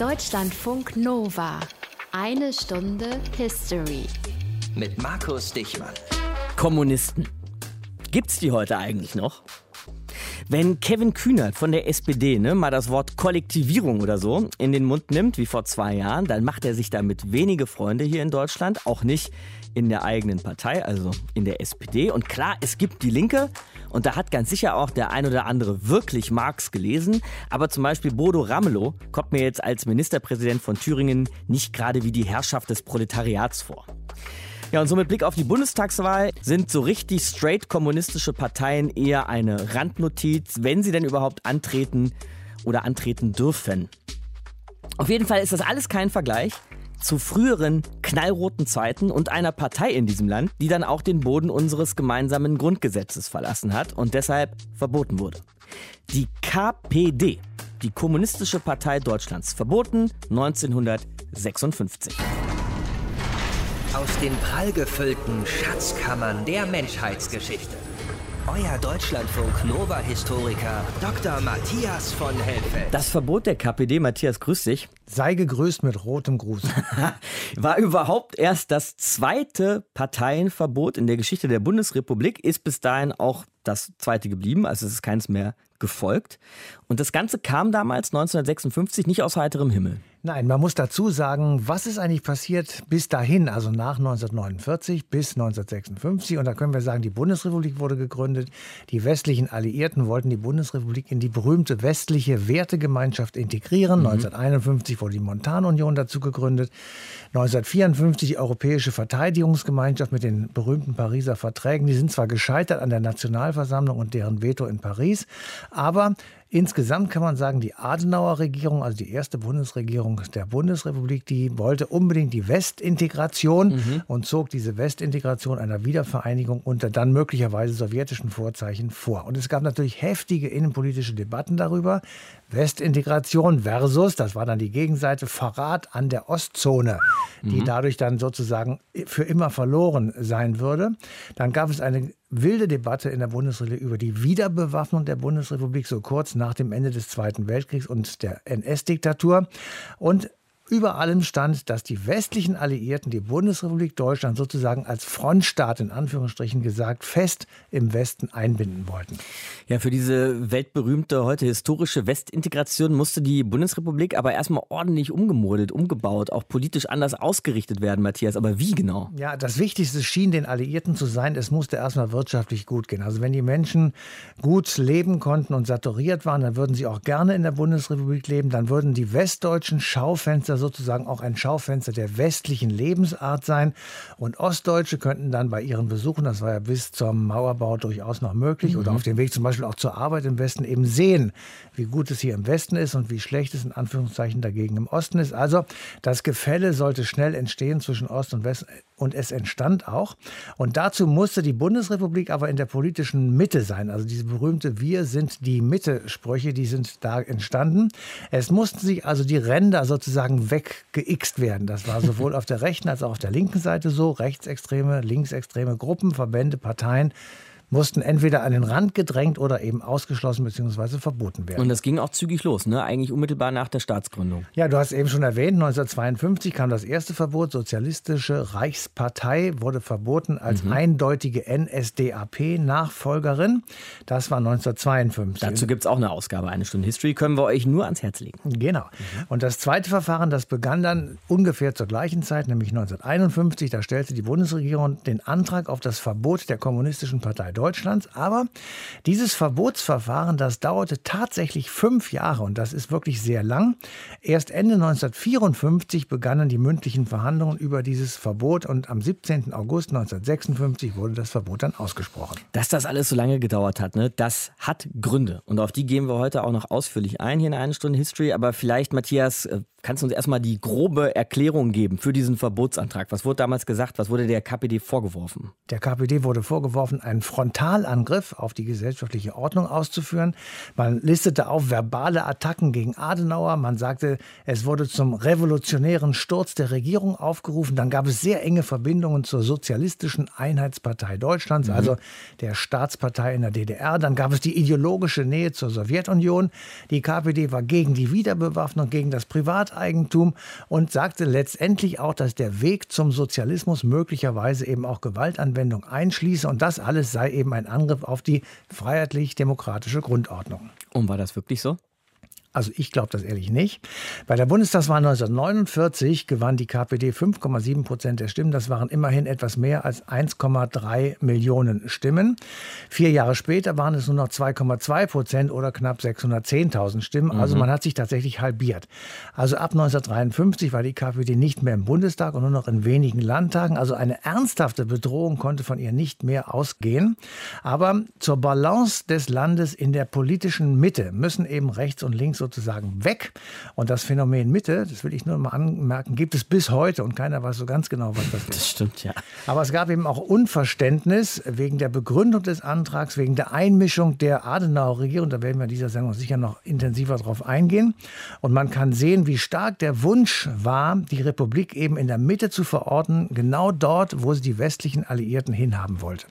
Deutschlandfunk Nova. Eine Stunde History. Mit Markus Dichmann. Kommunisten. Gibt's die heute eigentlich noch? Wenn Kevin Kühnert von der SPD ne, mal das Wort Kollektivierung oder so in den Mund nimmt, wie vor zwei Jahren, dann macht er sich damit wenige Freunde hier in Deutschland, auch nicht in der eigenen Partei, also in der SPD. Und klar, es gibt die Linke und da hat ganz sicher auch der ein oder andere wirklich Marx gelesen. Aber zum Beispiel Bodo Ramelow kommt mir jetzt als Ministerpräsident von Thüringen nicht gerade wie die Herrschaft des Proletariats vor. Ja, und so mit Blick auf die Bundestagswahl sind so richtig straight kommunistische Parteien eher eine Randnotiz, wenn sie denn überhaupt antreten oder antreten dürfen. Auf jeden Fall ist das alles kein Vergleich zu früheren knallroten Zeiten und einer Partei in diesem Land, die dann auch den Boden unseres gemeinsamen Grundgesetzes verlassen hat und deshalb verboten wurde. Die KPD, die Kommunistische Partei Deutschlands, verboten 1956. Aus den prallgefüllten Schatzkammern der Menschheitsgeschichte. Euer Deutschlandfunk Nova-Historiker Dr. Matthias von Helfeld. Das Verbot der KPD, Matthias, grüß dich. Sei gegrüßt mit rotem Gruß. War überhaupt erst das zweite Parteienverbot in der Geschichte der Bundesrepublik, ist bis dahin auch das zweite geblieben, also es ist keins mehr gefolgt. Und das Ganze kam damals 1956 nicht aus heiterem Himmel. Nein, man muss dazu sagen, was ist eigentlich passiert bis dahin, also nach 1949 bis 1956. Und da können wir sagen, die Bundesrepublik wurde gegründet. Die westlichen Alliierten wollten die Bundesrepublik in die berühmte westliche Wertegemeinschaft integrieren. Mhm. 1951 wurde die Montanunion dazu gegründet. 1954 die Europäische Verteidigungsgemeinschaft mit den berühmten Pariser Verträgen. Die sind zwar gescheitert an der Nationalversammlung und deren Veto in Paris, aber Insgesamt kann man sagen, die Adenauer Regierung, also die erste Bundesregierung der Bundesrepublik, die wollte unbedingt die Westintegration mhm. und zog diese Westintegration einer Wiedervereinigung unter dann möglicherweise sowjetischen Vorzeichen vor. Und es gab natürlich heftige innenpolitische Debatten darüber. Westintegration versus, das war dann die Gegenseite, Verrat an der Ostzone, die mhm. dadurch dann sozusagen für immer verloren sein würde. Dann gab es eine wilde Debatte in der Bundesrepublik über die Wiederbewaffnung der Bundesrepublik so kurz nach dem Ende des Zweiten Weltkriegs und der NS-Diktatur. Und über allem stand, dass die westlichen Alliierten die Bundesrepublik Deutschland sozusagen als Frontstaat in Anführungsstrichen gesagt fest im Westen einbinden wollten. Ja, für diese weltberühmte, heute historische Westintegration musste die Bundesrepublik aber erstmal ordentlich umgemodelt, umgebaut, auch politisch anders ausgerichtet werden, Matthias. Aber wie genau? Ja, das Wichtigste schien den Alliierten zu sein, es musste erstmal wirtschaftlich gut gehen. Also wenn die Menschen gut leben konnten und saturiert waren, dann würden sie auch gerne in der Bundesrepublik leben, dann würden die westdeutschen Schaufenster sozusagen auch ein Schaufenster der westlichen Lebensart sein. Und Ostdeutsche könnten dann bei ihren Besuchen, das war ja bis zum Mauerbau durchaus noch möglich, mhm. oder auf dem Weg zum Beispiel auch zur Arbeit im Westen, eben sehen, wie gut es hier im Westen ist und wie schlecht es in Anführungszeichen dagegen im Osten ist. Also das Gefälle sollte schnell entstehen zwischen Ost und West und es entstand auch. Und dazu musste die Bundesrepublik aber in der politischen Mitte sein. Also diese berühmte Wir sind die Mitte-Sprüche, die sind da entstanden. Es mussten sich also die Ränder sozusagen weggeixt werden. Das war sowohl auf der rechten als auch auf der linken Seite so. Rechtsextreme, linksextreme Gruppen, Verbände, Parteien mussten entweder an den Rand gedrängt oder eben ausgeschlossen bzw. verboten werden. Und das ging auch zügig los, ne? eigentlich unmittelbar nach der Staatsgründung. Ja, du hast eben schon erwähnt, 1952 kam das erste Verbot. Sozialistische Reichspartei wurde verboten als mhm. eindeutige NSDAP-Nachfolgerin. Das war 1952. Dazu gibt es auch eine Ausgabe, eine Stunde History, können wir euch nur ans Herz legen. Genau. Mhm. Und das zweite Verfahren, das begann dann ungefähr zur gleichen Zeit, nämlich 1951. Da stellte die Bundesregierung den Antrag auf das Verbot der Kommunistischen Partei Deutschlands. Aber dieses Verbotsverfahren, das dauerte tatsächlich fünf Jahre und das ist wirklich sehr lang. Erst Ende 1954 begannen die mündlichen Verhandlungen über dieses Verbot und am 17. August 1956 wurde das Verbot dann ausgesprochen. Dass das alles so lange gedauert hat, ne, das hat Gründe und auf die gehen wir heute auch noch ausführlich ein hier in einer Stunde History. Aber vielleicht, Matthias, äh, kannst du uns erstmal die grobe Erklärung geben für diesen Verbotsantrag? Was wurde damals gesagt? Was wurde der KPD vorgeworfen? Der KPD wurde vorgeworfen, einen Frontalangriff auf die gesellschaftliche Ordnung auszuführen. Man listete auf verbale Attacken gegen Adenauer. Man sagte, es wurde zum revolutionären Sturz der Regierung aufgerufen. Dann gab es sehr enge Verbindungen zur Sozialistischen Einheitspartei Deutschlands, mhm. also der Staatspartei in der DDR. Dann gab es die ideologische Nähe zur Sowjetunion. Die KPD war gegen die Wiederbewaffnung, gegen das Privat Privateigentum und sagte letztendlich auch, dass der Weg zum Sozialismus möglicherweise eben auch Gewaltanwendung einschließe und das alles sei eben ein Angriff auf die freiheitlich-demokratische Grundordnung. Und war das wirklich so? Also ich glaube das ehrlich nicht. Bei der Bundestagswahl 1949 gewann die KPD 5,7 Prozent der Stimmen. Das waren immerhin etwas mehr als 1,3 Millionen Stimmen. Vier Jahre später waren es nur noch 2,2 Prozent oder knapp 610.000 Stimmen. Also mhm. man hat sich tatsächlich halbiert. Also ab 1953 war die KPD nicht mehr im Bundestag und nur noch in wenigen Landtagen. Also eine ernsthafte Bedrohung konnte von ihr nicht mehr ausgehen. Aber zur Balance des Landes in der politischen Mitte müssen eben rechts und links sozusagen weg. Und das Phänomen Mitte, das will ich nur mal anmerken, gibt es bis heute und keiner weiß so ganz genau, was das ist. Das stimmt, ja. Aber es gab eben auch Unverständnis wegen der Begründung des Antrags, wegen der Einmischung der Adenauer Regierung. Da werden wir in dieser Sendung sicher noch intensiver drauf eingehen. Und man kann sehen, wie stark der Wunsch war, die Republik eben in der Mitte zu verorten, genau dort, wo sie die westlichen Alliierten hinhaben wollte.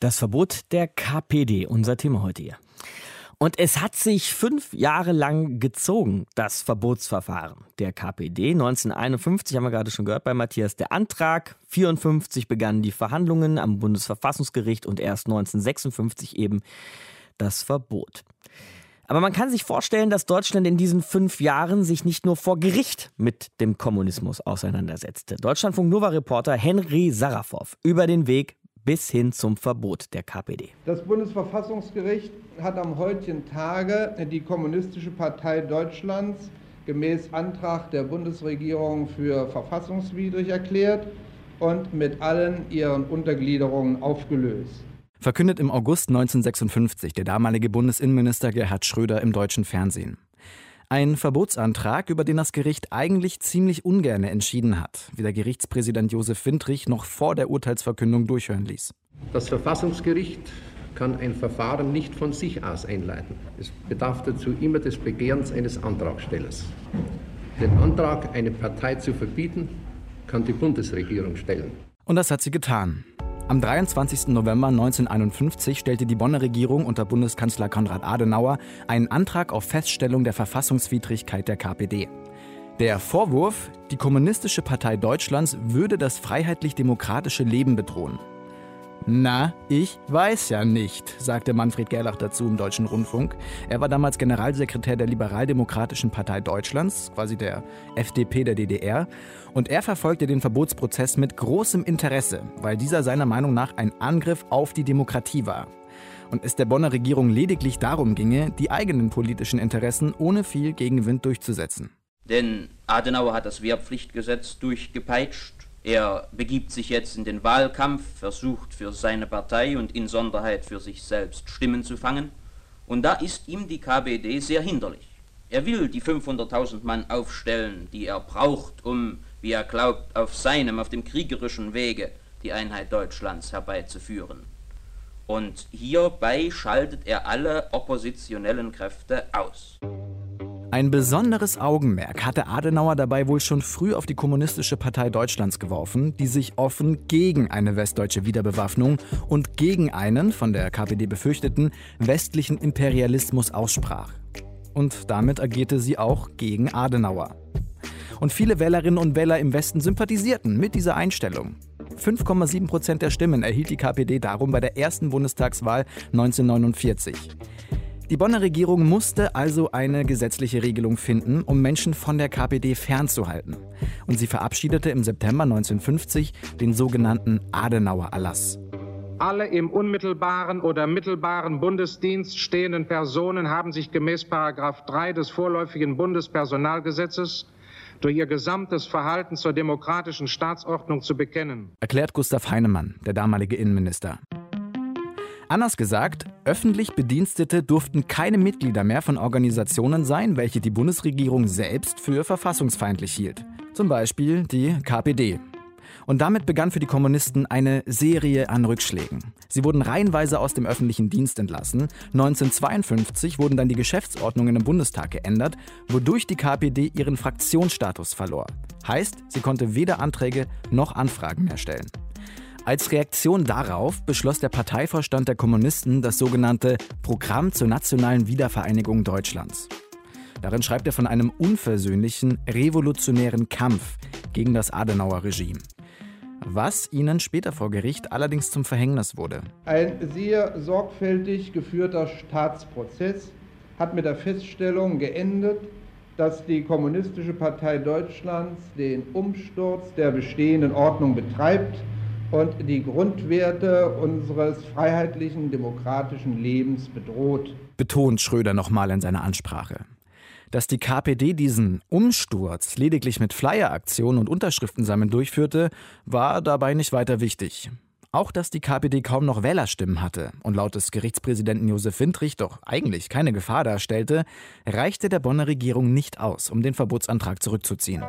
Das Verbot der KPD, unser Thema heute hier. Und es hat sich fünf Jahre lang gezogen, das Verbotsverfahren der KPD. 1951 haben wir gerade schon gehört bei Matthias der Antrag. 1954 begannen die Verhandlungen am Bundesverfassungsgericht und erst 1956 eben das Verbot. Aber man kann sich vorstellen, dass Deutschland in diesen fünf Jahren sich nicht nur vor Gericht mit dem Kommunismus auseinandersetzte. Deutschlandfunk Nova Reporter Henry Sarafow über den Weg bis hin zum Verbot der KPD. Das Bundesverfassungsgericht hat am heutigen Tage die Kommunistische Partei Deutschlands gemäß Antrag der Bundesregierung für verfassungswidrig erklärt und mit allen ihren Untergliederungen aufgelöst. Verkündet im August 1956 der damalige Bundesinnenminister Gerhard Schröder im deutschen Fernsehen. Ein Verbotsantrag, über den das Gericht eigentlich ziemlich ungern entschieden hat, wie der Gerichtspräsident Josef Windrich noch vor der Urteilsverkündung durchhören ließ. Das Verfassungsgericht kann ein Verfahren nicht von sich aus einleiten. Es bedarf dazu immer des Begehrens eines Antragstellers. Den Antrag, eine Partei zu verbieten, kann die Bundesregierung stellen. Und das hat sie getan. Am 23. November 1951 stellte die Bonner Regierung unter Bundeskanzler Konrad Adenauer einen Antrag auf Feststellung der Verfassungswidrigkeit der KPD. Der Vorwurf, die Kommunistische Partei Deutschlands würde das freiheitlich-demokratische Leben bedrohen. Na, ich weiß ja nicht, sagte Manfred Gerlach dazu im Deutschen Rundfunk. Er war damals Generalsekretär der Liberaldemokratischen Partei Deutschlands, quasi der FDP der DDR, und er verfolgte den Verbotsprozess mit großem Interesse, weil dieser seiner Meinung nach ein Angriff auf die Demokratie war. Und es der Bonner Regierung lediglich darum ginge, die eigenen politischen Interessen ohne viel Gegenwind durchzusetzen. Denn Adenauer hat das Wehrpflichtgesetz durchgepeitscht er begibt sich jetzt in den Wahlkampf, versucht für seine Partei und in Sonderheit für sich selbst Stimmen zu fangen. Und da ist ihm die KPD sehr hinderlich. Er will die 500.000 Mann aufstellen, die er braucht, um, wie er glaubt, auf seinem, auf dem kriegerischen Wege die Einheit Deutschlands herbeizuführen. Und hierbei schaltet er alle oppositionellen Kräfte aus. Ein besonderes Augenmerk hatte Adenauer dabei wohl schon früh auf die Kommunistische Partei Deutschlands geworfen, die sich offen gegen eine westdeutsche Wiederbewaffnung und gegen einen, von der KPD befürchteten, westlichen Imperialismus aussprach. Und damit agierte sie auch gegen Adenauer. Und viele Wählerinnen und Wähler im Westen sympathisierten mit dieser Einstellung. 5,7 Prozent der Stimmen erhielt die KPD darum bei der ersten Bundestagswahl 1949. Die Bonner Regierung musste also eine gesetzliche Regelung finden, um Menschen von der KPD fernzuhalten. Und sie verabschiedete im September 1950 den sogenannten Adenauer Erlass. Alle im unmittelbaren oder mittelbaren Bundesdienst stehenden Personen haben sich gemäß 3 des vorläufigen Bundespersonalgesetzes durch ihr gesamtes Verhalten zur demokratischen Staatsordnung zu bekennen. Erklärt Gustav Heinemann, der damalige Innenminister. Anders gesagt, öffentlich Bedienstete durften keine Mitglieder mehr von Organisationen sein, welche die Bundesregierung selbst für verfassungsfeindlich hielt. Zum Beispiel die KPD. Und damit begann für die Kommunisten eine Serie an Rückschlägen. Sie wurden reihenweise aus dem öffentlichen Dienst entlassen. 1952 wurden dann die Geschäftsordnungen im Bundestag geändert, wodurch die KPD ihren Fraktionsstatus verlor. Heißt, sie konnte weder Anträge noch Anfragen mehr stellen. Als Reaktion darauf beschloss der Parteivorstand der Kommunisten das sogenannte Programm zur nationalen Wiedervereinigung Deutschlands. Darin schreibt er von einem unversöhnlichen, revolutionären Kampf gegen das Adenauer-Regime. Was ihnen später vor Gericht allerdings zum Verhängnis wurde. Ein sehr sorgfältig geführter Staatsprozess hat mit der Feststellung geendet, dass die Kommunistische Partei Deutschlands den Umsturz der bestehenden Ordnung betreibt und die Grundwerte unseres freiheitlichen demokratischen Lebens bedroht. Betont Schröder nochmal in seiner Ansprache. Dass die KPD diesen Umsturz lediglich mit Flyeraktionen und Unterschriftensammeln durchführte, war dabei nicht weiter wichtig. Auch dass die KPD kaum noch Wählerstimmen hatte und laut des Gerichtspräsidenten Josef Windrich doch eigentlich keine Gefahr darstellte, reichte der Bonner Regierung nicht aus, um den Verbotsantrag zurückzuziehen.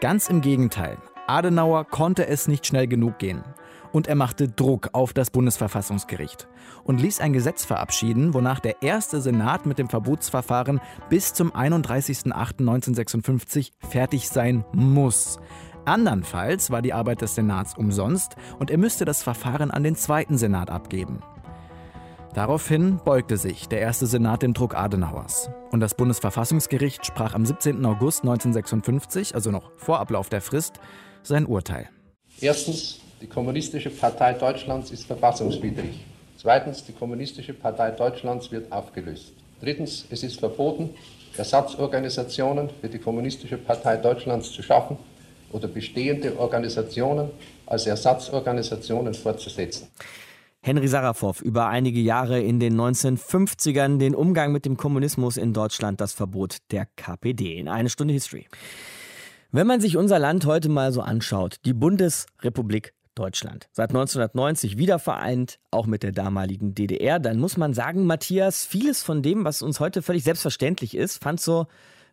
Ganz im Gegenteil, Adenauer konnte es nicht schnell genug gehen. Und er machte Druck auf das Bundesverfassungsgericht und ließ ein Gesetz verabschieden, wonach der erste Senat mit dem Verbotsverfahren bis zum 31.08.1956 fertig sein muss. Andernfalls war die Arbeit des Senats umsonst und er müsste das Verfahren an den zweiten Senat abgeben. Daraufhin beugte sich der erste Senat dem Druck Adenauers. Und das Bundesverfassungsgericht sprach am 17. August 1956, also noch vor Ablauf der Frist, sein Urteil. Erstens, die Kommunistische Partei Deutschlands ist verfassungswidrig. Zweitens, die Kommunistische Partei Deutschlands wird aufgelöst. Drittens, es ist verboten, Ersatzorganisationen für die Kommunistische Partei Deutschlands zu schaffen oder bestehende Organisationen als Ersatzorganisationen fortzusetzen. Henry Sarafow über einige Jahre in den 1950ern den Umgang mit dem Kommunismus in Deutschland, das Verbot der KPD. In eine Stunde History. Wenn man sich unser Land heute mal so anschaut, die Bundesrepublik Deutschland, seit 1990 wiedervereint, auch mit der damaligen DDR, dann muss man sagen, Matthias, vieles von dem, was uns heute völlig selbstverständlich ist, fand so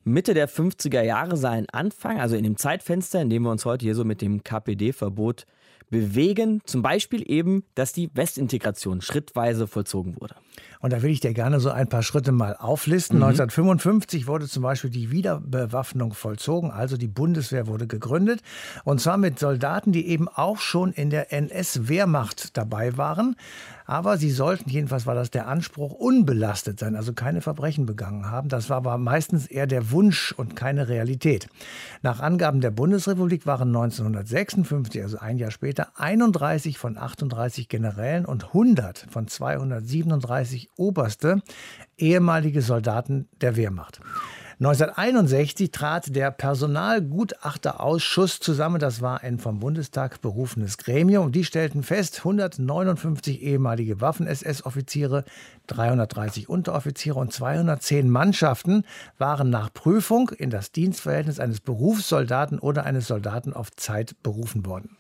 Mitte der 50er Jahre seinen Anfang, also in dem Zeitfenster, in dem wir uns heute hier so mit dem KPD-Verbot bewegen. Zum Beispiel eben, dass die Westintegration schrittweise vollzogen wurde. Und da will ich dir gerne so ein paar Schritte mal auflisten. Mhm. 1955 wurde zum Beispiel die Wiederbewaffnung vollzogen, also die Bundeswehr wurde gegründet. Und zwar mit Soldaten, die eben auch schon in der NS-Wehrmacht dabei waren. Aber sie sollten, jedenfalls war das der Anspruch, unbelastet sein, also keine Verbrechen begangen haben. Das war aber meistens eher der Wunsch und keine Realität. Nach Angaben der Bundesrepublik waren 1956, also ein Jahr später, 31 von 38 Generälen und 100 von 237 Oberste ehemalige Soldaten der Wehrmacht. 1961 trat der Personalgutachterausschuss zusammen. Das war ein vom Bundestag berufenes Gremium. Die stellten fest, 159 ehemalige Waffen-SS-Offiziere, 330 Unteroffiziere und 210 Mannschaften waren nach Prüfung in das Dienstverhältnis eines Berufssoldaten oder eines Soldaten auf Zeit berufen worden.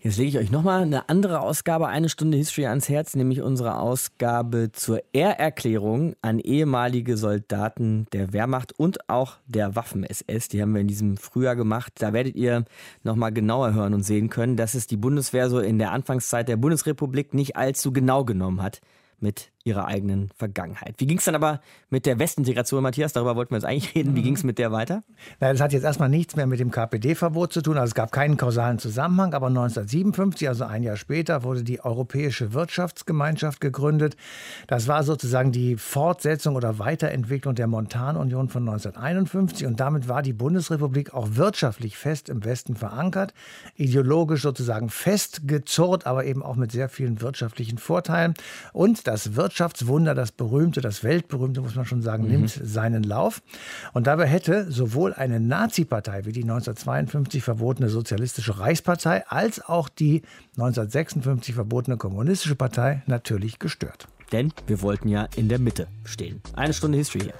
Jetzt lege ich euch nochmal eine andere Ausgabe, eine Stunde History ans Herz, nämlich unsere Ausgabe zur Ehrerklärung an ehemalige Soldaten der Wehrmacht und auch der Waffen-SS. Die haben wir in diesem Frühjahr gemacht. Da werdet ihr nochmal genauer hören und sehen können, dass es die Bundeswehr so in der Anfangszeit der Bundesrepublik nicht allzu genau genommen hat mit ihrer eigenen Vergangenheit. Wie ging es dann aber mit der Westintegration, Matthias? Darüber wollten wir jetzt eigentlich reden. Wie mhm. ging es mit der weiter? Na, das hat jetzt erstmal nichts mehr mit dem KPD-Verbot zu tun. Also es gab keinen kausalen Zusammenhang. Aber 1957, also ein Jahr später, wurde die Europäische Wirtschaftsgemeinschaft gegründet. Das war sozusagen die Fortsetzung oder Weiterentwicklung der Montanunion von 1951. Und damit war die Bundesrepublik auch wirtschaftlich fest im Westen verankert, ideologisch sozusagen festgezurrt, aber eben auch mit sehr vielen wirtschaftlichen Vorteilen. Und das Wirtschafts Wirtschaftswunder, das berühmte, das weltberühmte, muss man schon sagen, mhm. nimmt seinen Lauf. Und dabei hätte sowohl eine Nazi-Partei wie die 1952 verbotene Sozialistische Reichspartei als auch die 1956 verbotene Kommunistische Partei natürlich gestört. Denn wir wollten ja in der Mitte stehen. Eine Stunde History hier.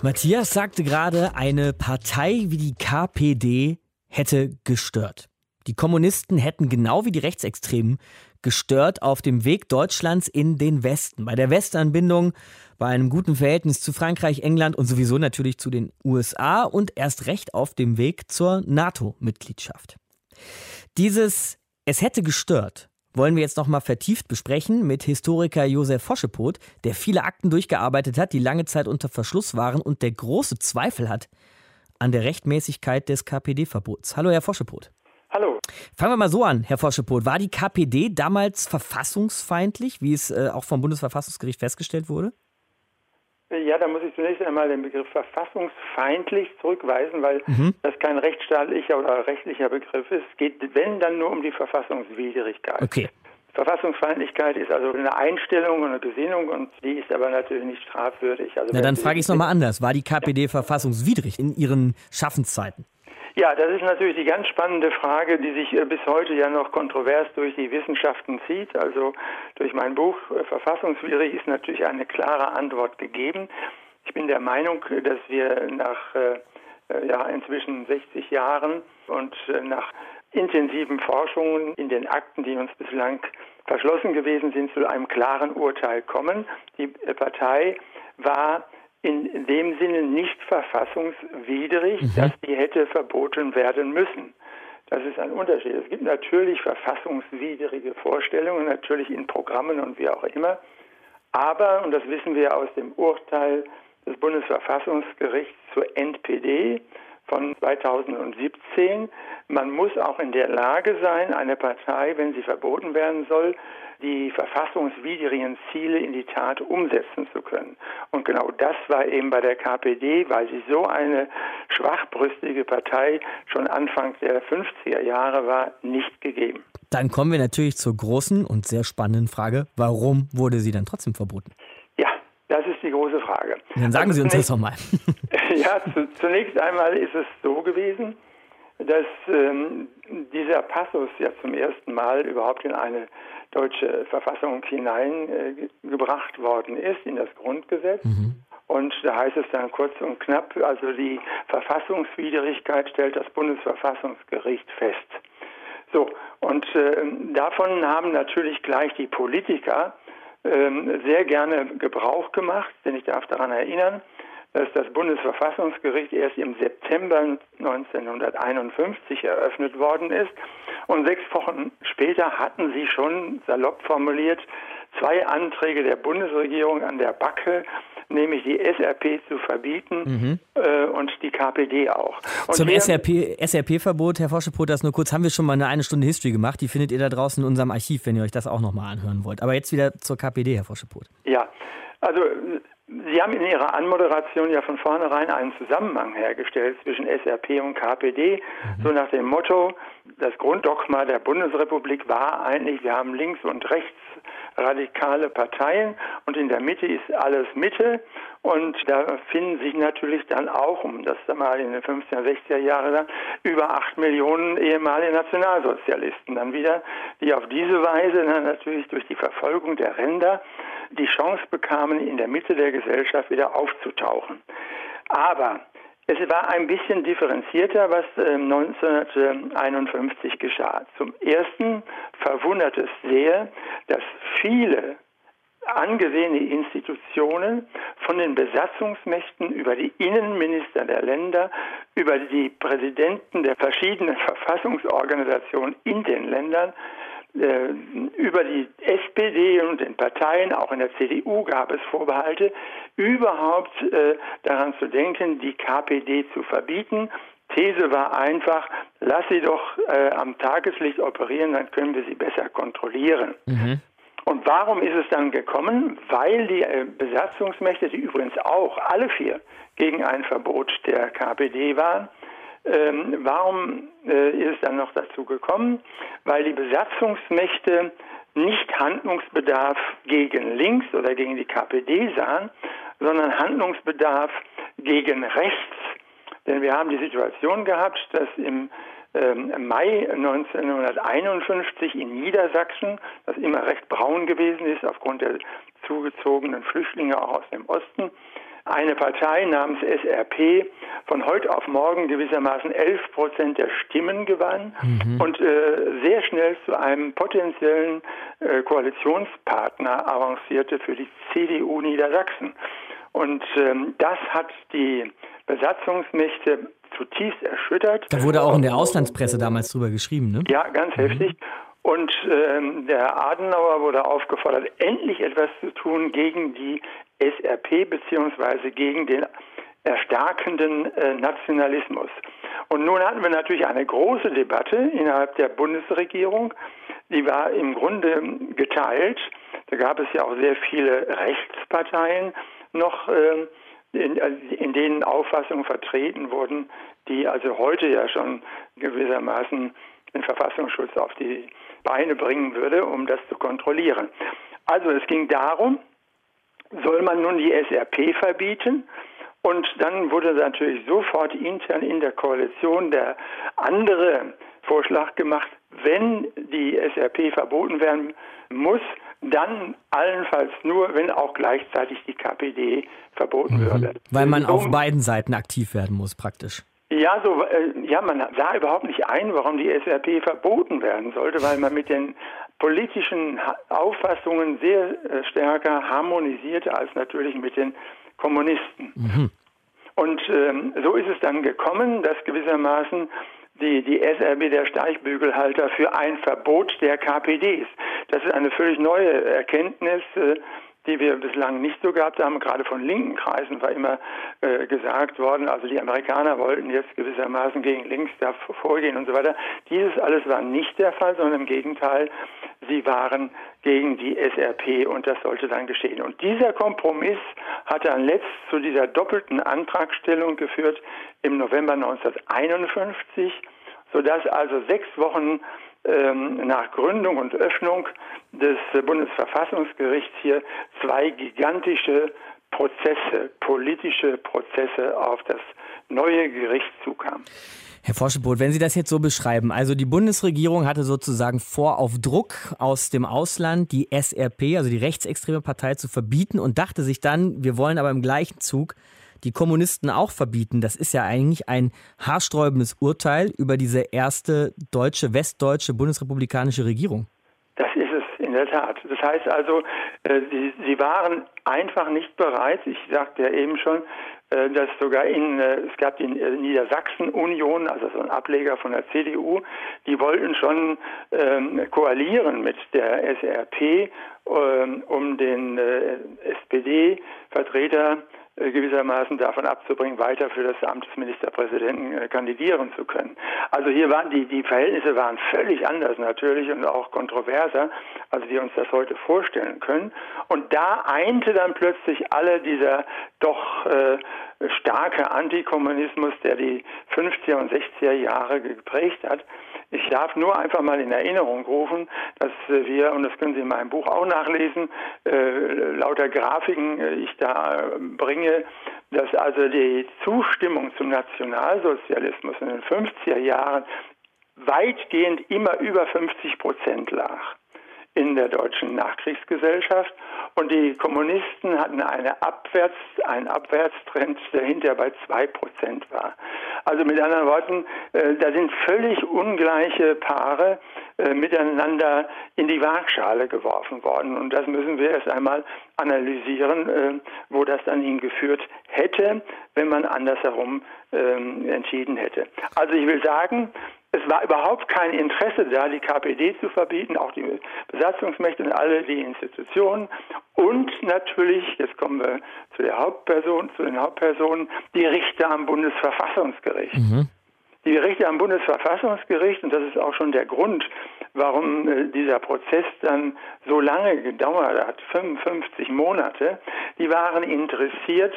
Matthias sagte gerade, eine Partei wie die KPD hätte gestört. Die Kommunisten hätten genau wie die Rechtsextremen gestört auf dem Weg Deutschlands in den Westen. Bei der Westanbindung, bei einem guten Verhältnis zu Frankreich, England und sowieso natürlich zu den USA und erst recht auf dem Weg zur NATO-Mitgliedschaft. Dieses Es hätte gestört wollen wir jetzt nochmal vertieft besprechen mit Historiker Josef Foschepot, der viele Akten durchgearbeitet hat, die lange Zeit unter Verschluss waren und der große Zweifel hat an der Rechtmäßigkeit des KPD-Verbots. Hallo, Herr Foschepot. Fangen wir mal so an, Herr Forschepot. War die KPD damals verfassungsfeindlich, wie es äh, auch vom Bundesverfassungsgericht festgestellt wurde? Ja, da muss ich zunächst einmal den Begriff verfassungsfeindlich zurückweisen, weil mhm. das kein rechtsstaatlicher oder rechtlicher Begriff ist. Es geht, wenn, dann nur um die Verfassungswidrigkeit. Okay. Verfassungsfeindlichkeit ist also eine Einstellung und eine Gesinnung und die ist aber natürlich nicht strafwürdig. Also Na, dann frage ich es nochmal anders. War die KPD verfassungswidrig in ihren Schaffenszeiten? Ja, das ist natürlich die ganz spannende Frage, die sich äh, bis heute ja noch kontrovers durch die Wissenschaften zieht. Also durch mein Buch äh, Verfassungswidrig ist natürlich eine klare Antwort gegeben. Ich bin der Meinung, dass wir nach äh, ja, inzwischen 60 Jahren und nach intensiven Forschungen in den Akten, die uns bislang verschlossen gewesen sind, zu einem klaren Urteil kommen. Die Partei war in dem Sinne nicht verfassungswidrig, mhm. dass die hätte verboten werden müssen. Das ist ein Unterschied. Es gibt natürlich verfassungswidrige Vorstellungen, natürlich in Programmen und wie auch immer. Aber, und das wissen wir aus dem Urteil des Bundesverfassungsgerichts zur NPD von 2017, man muss auch in der Lage sein, eine Partei, wenn sie verboten werden soll, die verfassungswidrigen Ziele in die Tat umsetzen zu können. Und genau das war eben bei der KPD, weil sie so eine schwachbrüstige Partei schon Anfang der 50er Jahre war, nicht gegeben. Dann kommen wir natürlich zur großen und sehr spannenden Frage, warum wurde sie dann trotzdem verboten? Ja, das ist die große Frage. Dann sagen also Sie uns das doch mal. ja, zu, zunächst einmal ist es so gewesen, dass ähm, dieser Passus ja zum ersten Mal überhaupt in eine deutsche Verfassung hineingebracht äh, worden ist, in das Grundgesetz. Mhm. Und da heißt es dann kurz und knapp, also die Verfassungswidrigkeit stellt das Bundesverfassungsgericht fest. So, und äh, davon haben natürlich gleich die Politiker äh, sehr gerne Gebrauch gemacht, denn ich darf daran erinnern, dass das Bundesverfassungsgericht erst im September 1951 eröffnet worden ist. Und sechs Wochen später hatten sie schon, salopp formuliert, zwei Anträge der Bundesregierung an der Backe, nämlich die SRP zu verbieten mhm. äh, und die KPD auch. Und Zum SRP-Verbot, Herr Forschepot, das nur kurz, haben wir schon mal eine eine Stunde History gemacht. Die findet ihr da draußen in unserem Archiv, wenn ihr euch das auch nochmal anhören wollt. Aber jetzt wieder zur KPD, Herr Forschepot. Ja, also Sie haben in Ihrer Anmoderation ja von vornherein einen Zusammenhang hergestellt zwischen SRP und KPD, so nach dem Motto, das Grunddogma der Bundesrepublik war eigentlich, wir haben links und rechts radikale Parteien und in der Mitte ist alles Mitte. Und da finden sich natürlich dann auch, um das mal in den 50er, 60er Jahren über acht Millionen ehemalige Nationalsozialisten dann wieder, die auf diese Weise dann natürlich durch die Verfolgung der Ränder die Chance bekamen, in der Mitte der Gesellschaft wieder aufzutauchen. Aber es war ein bisschen differenzierter, was 1951 ähm, geschah. Zum Ersten verwundert es sehr, dass viele angesehene Institutionen von den Besatzungsmächten über die Innenminister der Länder, über die Präsidenten der verschiedenen Verfassungsorganisationen in den Ländern über die SPD und den Parteien, auch in der CDU gab es Vorbehalte, überhaupt äh, daran zu denken, die KPD zu verbieten. These war einfach, lass sie doch äh, am Tageslicht operieren, dann können wir sie besser kontrollieren. Mhm. Und warum ist es dann gekommen? Weil die äh, Besatzungsmächte, die übrigens auch alle vier gegen ein Verbot der KPD waren, ähm, warum äh, ist es dann noch dazu gekommen? Weil die Besatzungsmächte nicht Handlungsbedarf gegen links oder gegen die KPD sahen, sondern Handlungsbedarf gegen rechts. Denn wir haben die Situation gehabt, dass im ähm, Mai 1951 in Niedersachsen, das immer recht braun gewesen ist aufgrund der zugezogenen Flüchtlinge auch aus dem Osten, eine Partei namens SRP von heute auf morgen gewissermaßen 11 Prozent der Stimmen gewann mhm. und äh, sehr schnell zu einem potenziellen äh, Koalitionspartner avancierte für die CDU Niedersachsen. Und ähm, das hat die Besatzungsmächte zutiefst erschüttert. Da wurde auch in der Auslandspresse damals drüber geschrieben, ne? Ja, ganz mhm. heftig. Und ähm, der Adenauer wurde aufgefordert, endlich etwas zu tun gegen die SRP beziehungsweise gegen den erstarkenden äh, Nationalismus. Und nun hatten wir natürlich eine große Debatte innerhalb der Bundesregierung. Die war im Grunde geteilt. Da gab es ja auch sehr viele Rechtsparteien, noch äh, in, in denen Auffassungen vertreten wurden, die also heute ja schon gewissermaßen den Verfassungsschutz auf die Beine bringen würde, um das zu kontrollieren. Also es ging darum, soll man nun die SRP verbieten? Und dann wurde natürlich sofort intern in der Koalition der andere Vorschlag gemacht, wenn die SRP verboten werden muss, dann allenfalls nur, wenn auch gleichzeitig die KPD verboten mhm. würde. Weil man auf beiden Seiten aktiv werden muss, praktisch. Ja, so, äh, ja, man sah überhaupt nicht ein, warum die SRP verboten werden sollte, weil man mit den politischen Auffassungen sehr äh, stärker harmonisierte als natürlich mit den Kommunisten. Mhm. Und ähm, so ist es dann gekommen, dass gewissermaßen die, die SRB der Steichbügelhalter für ein Verbot der KPDs. Das ist eine völlig neue Erkenntnis. Äh, die wir bislang nicht so gehabt haben. Gerade von linken Kreisen war immer äh, gesagt worden, also die Amerikaner wollten jetzt gewissermaßen gegen links da vorgehen und so weiter. Dieses alles war nicht der Fall, sondern im Gegenteil, sie waren gegen die SRP und das sollte dann geschehen. Und dieser Kompromiss hat dann letzt zu dieser doppelten Antragstellung geführt im November 1951, sodass also sechs Wochen nach Gründung und Öffnung des Bundesverfassungsgerichts hier zwei gigantische Prozesse, politische Prozesse auf das neue Gericht zukamen. Herr Forschebot, wenn Sie das jetzt so beschreiben, also die Bundesregierung hatte sozusagen vor, auf Druck aus dem Ausland die SRP, also die rechtsextreme Partei, zu verbieten und dachte sich dann, wir wollen aber im gleichen Zug die Kommunisten auch verbieten. Das ist ja eigentlich ein haarsträubendes Urteil über diese erste deutsche, westdeutsche bundesrepublikanische Regierung. Das ist es in der Tat. Das heißt also, äh, sie, sie waren einfach nicht bereit, ich sagte ja eben schon, äh, dass sogar in, äh, es gab die Niedersachsen-Union, also so ein Ableger von der CDU, die wollten schon ähm, koalieren mit der SRP, ähm, um den äh, SPD-Vertreter gewissermaßen davon abzubringen, weiter für das Amt des Ministerpräsidenten äh, kandidieren zu können. Also hier waren die, die Verhältnisse waren völlig anders natürlich und auch kontroverser, als wir uns das heute vorstellen können. Und da einte dann plötzlich alle dieser doch äh, starke Antikommunismus, der die 50er und 60er Jahre geprägt hat, ich darf nur einfach mal in Erinnerung rufen, dass wir, und das können Sie in meinem Buch auch nachlesen, äh, lauter Grafiken äh, ich da bringe, dass also die Zustimmung zum Nationalsozialismus in den 50er Jahren weitgehend immer über 50 Prozent lag in der deutschen Nachkriegsgesellschaft und die Kommunisten hatten eine Abwärts, einen Abwärtstrend, der hinterher bei zwei Prozent war. Also mit anderen Worten, äh, da sind völlig ungleiche Paare äh, miteinander in die Waagschale geworfen worden und das müssen wir erst einmal analysieren, äh, wo das dann hingeführt hätte, wenn man andersherum ähm, entschieden hätte. Also ich will sagen, es war überhaupt kein Interesse da, die KPD zu verbieten, auch die Besatzungsmächte und alle die Institutionen. Und natürlich, jetzt kommen wir zu der Hauptperson, zu den Hauptpersonen, die Richter am Bundesverfassungsgericht. Mhm. Die Richter am Bundesverfassungsgericht, und das ist auch schon der Grund, warum äh, dieser Prozess dann so lange gedauert hat, 55 Monate, die waren interessiert